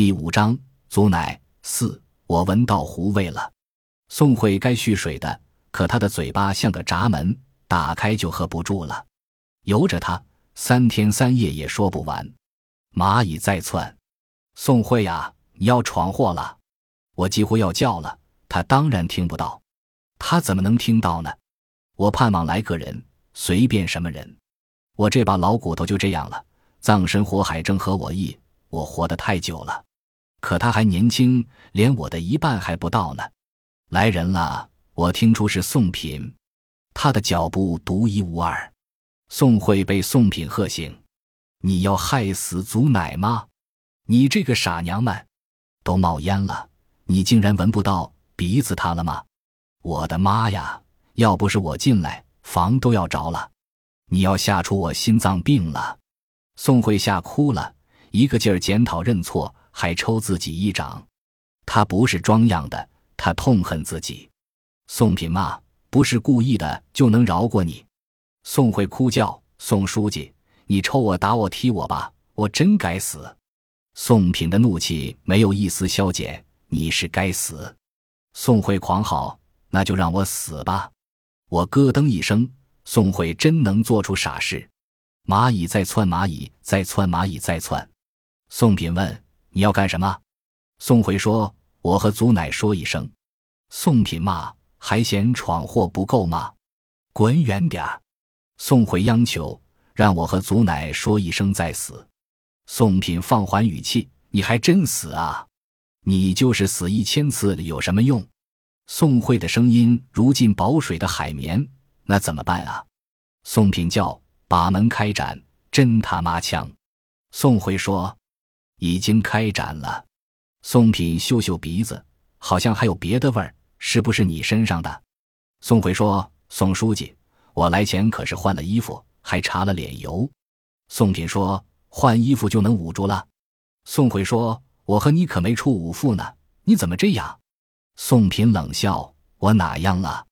第五章，祖乃四，我闻到糊味了。宋慧该蓄水的，可她的嘴巴像个闸门，打开就合不住了。由着她，三天三夜也说不完。蚂蚁在窜，宋慧呀，你要闯祸了！我几乎要叫了，他当然听不到。他怎么能听到呢？我盼望来个人，随便什么人。我这把老骨头就这样了。葬身火海正合我意，我活得太久了。可他还年轻，连我的一半还不到呢。来人了，我听出是宋品，他的脚步独一无二。宋慧被宋品喝醒。你要害死祖奶吗？你这个傻娘们，都冒烟了，你竟然闻不到鼻子塌了吗？我的妈呀！要不是我进来，房都要着了。你要吓出我心脏病了！宋慧吓哭了，一个劲儿检讨认错，还抽自己一掌。他不是装样的，他痛恨自己。宋品骂：“不是故意的，就能饶过你？”宋慧哭叫：“宋书记。”你抽我打我踢我吧，我真该死！宋品的怒气没有一丝消减，你是该死！宋慧狂嚎：“那就让我死吧！”我咯噔一声，宋慧真能做出傻事。蚂蚁在窜，蚂蚁在窜，蚂蚁在窜。宋品问：“你要干什么？”宋慧说：“我和祖奶说一声。”宋品骂：“还嫌闯祸不够吗？滚远点儿！”宋慧央求。让我和祖奶说一声再死。宋品放缓语气：“你还真死啊？你就是死一千次有什么用？”宋慧的声音如进饱水的海绵。那怎么办啊？宋品叫：“把门开展！”真他妈枪！宋慧说：“已经开展了。”宋品嗅嗅鼻子，好像还有别的味儿，是不是你身上的？宋回说：“宋书记，我来前可是换了衣服。”还擦了脸油，宋品说：“换衣服就能捂住了。”宋回说：“我和你可没出五副呢，你怎么这样？”宋品冷笑：“我哪样了？